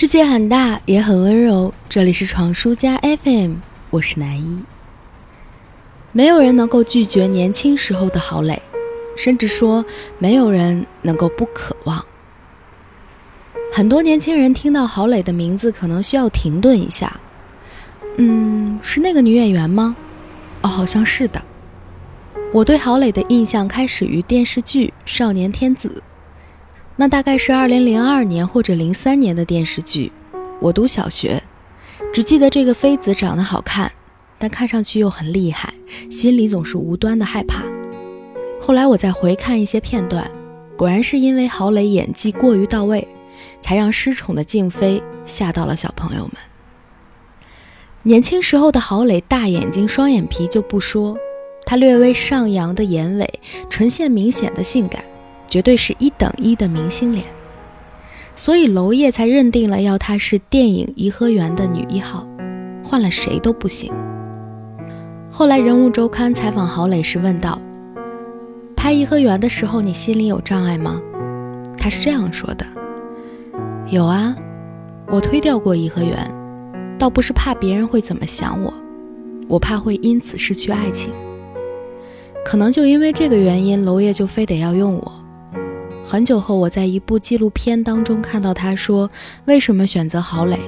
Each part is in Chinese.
世界很大，也很温柔。这里是闯书家 FM，我是南一。没有人能够拒绝年轻时候的郝蕾，甚至说没有人能够不渴望。很多年轻人听到郝蕾的名字，可能需要停顿一下。嗯，是那个女演员吗？哦，好像是的。我对郝蕾的印象开始于电视剧《少年天子》。那大概是二零零二年或者零三年的电视剧，我读小学，只记得这个妃子长得好看，但看上去又很厉害，心里总是无端的害怕。后来我再回看一些片段，果然是因为郝蕾演技过于到位，才让失宠的静妃吓到了小朋友们。年轻时候的郝蕾，大眼睛、双眼皮就不说，她略微上扬的眼尾，唇线明显的性感。绝对是一等一的明星脸，所以娄烨才认定了要她是电影《颐和园》的女一号，换了谁都不行。后来《人物周刊》采访郝蕾时问道：“拍《颐和园》的时候，你心里有障碍吗？”她是这样说的：“有啊，我推掉过《颐和园》，倒不是怕别人会怎么想我，我怕会因此失去爱情。可能就因为这个原因，娄烨就非得要用我。”很久后，我在一部纪录片当中看到他说：“为什么选择郝蕾？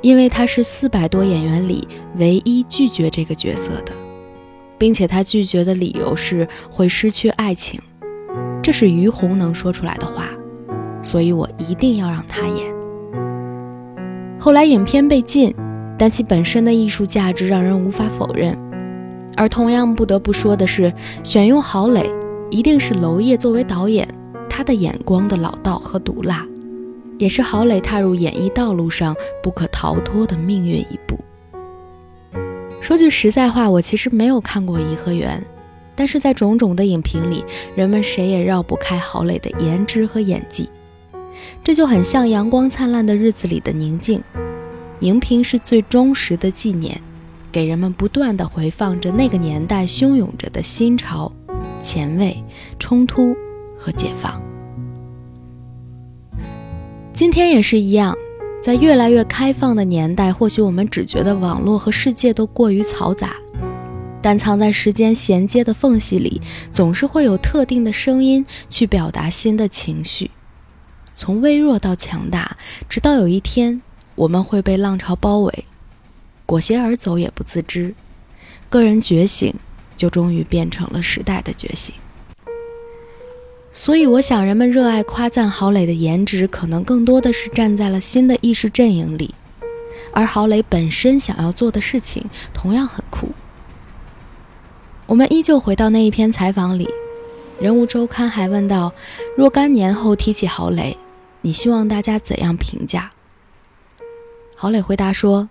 因为他是四百多演员里唯一拒绝这个角色的，并且他拒绝的理由是会失去爱情。这是于红能说出来的话，所以我一定要让他演。”后来影片被禁，但其本身的艺术价值让人无法否认。而同样不得不说的是，选用郝蕾一定是娄烨作为导演。他的眼光的老道和毒辣，也是郝蕾踏入演艺道路上不可逃脱的命运一步。说句实在话，我其实没有看过《颐和园》，但是在种种的影评里，人们谁也绕不开郝蕾的颜值和演技。这就很像《阳光灿烂的日子》里的宁静，荧屏是最忠实的纪念，给人们不断的回放着那个年代汹涌着的新潮、前卫、冲突和解放。今天也是一样，在越来越开放的年代，或许我们只觉得网络和世界都过于嘈杂，但藏在时间衔接的缝隙里，总是会有特定的声音去表达新的情绪，从微弱到强大，直到有一天我们会被浪潮包围，裹挟而走也不自知，个人觉醒就终于变成了时代的觉醒。所以，我想人们热爱夸赞郝蕾的颜值，可能更多的是站在了新的意识阵营里，而郝蕾本身想要做的事情同样很酷。我们依旧回到那一篇采访里，《人物周刊》还问到：若干年后提起郝蕾，你希望大家怎样评价？郝蕾回答说：“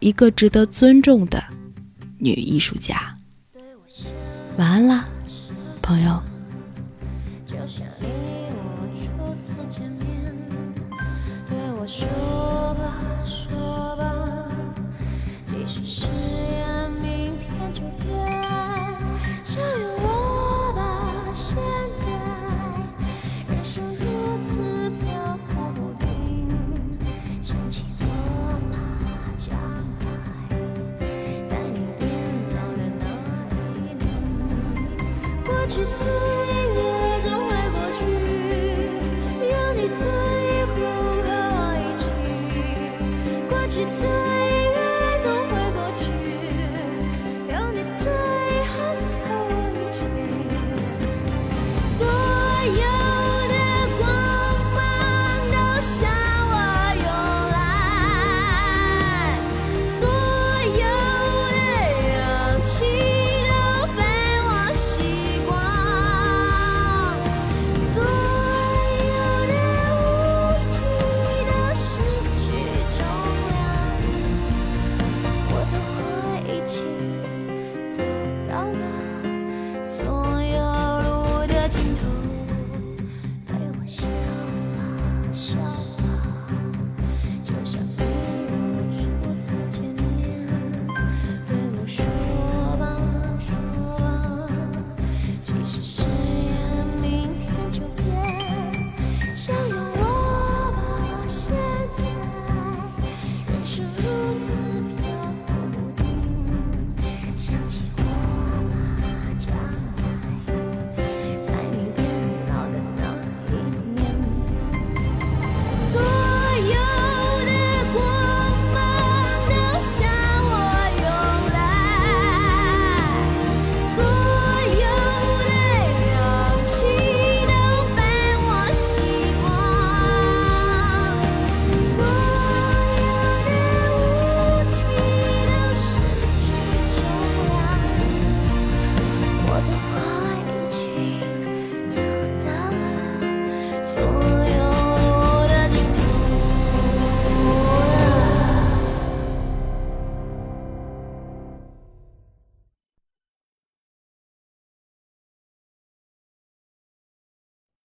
一个值得尊重的女艺术家。”晚安啦，朋友。说吧，说吧，即使誓言明天就变。相拥我吧，现在，人生如此飘忽不定。想起我吧，将来，在你变老的那一年，过去。去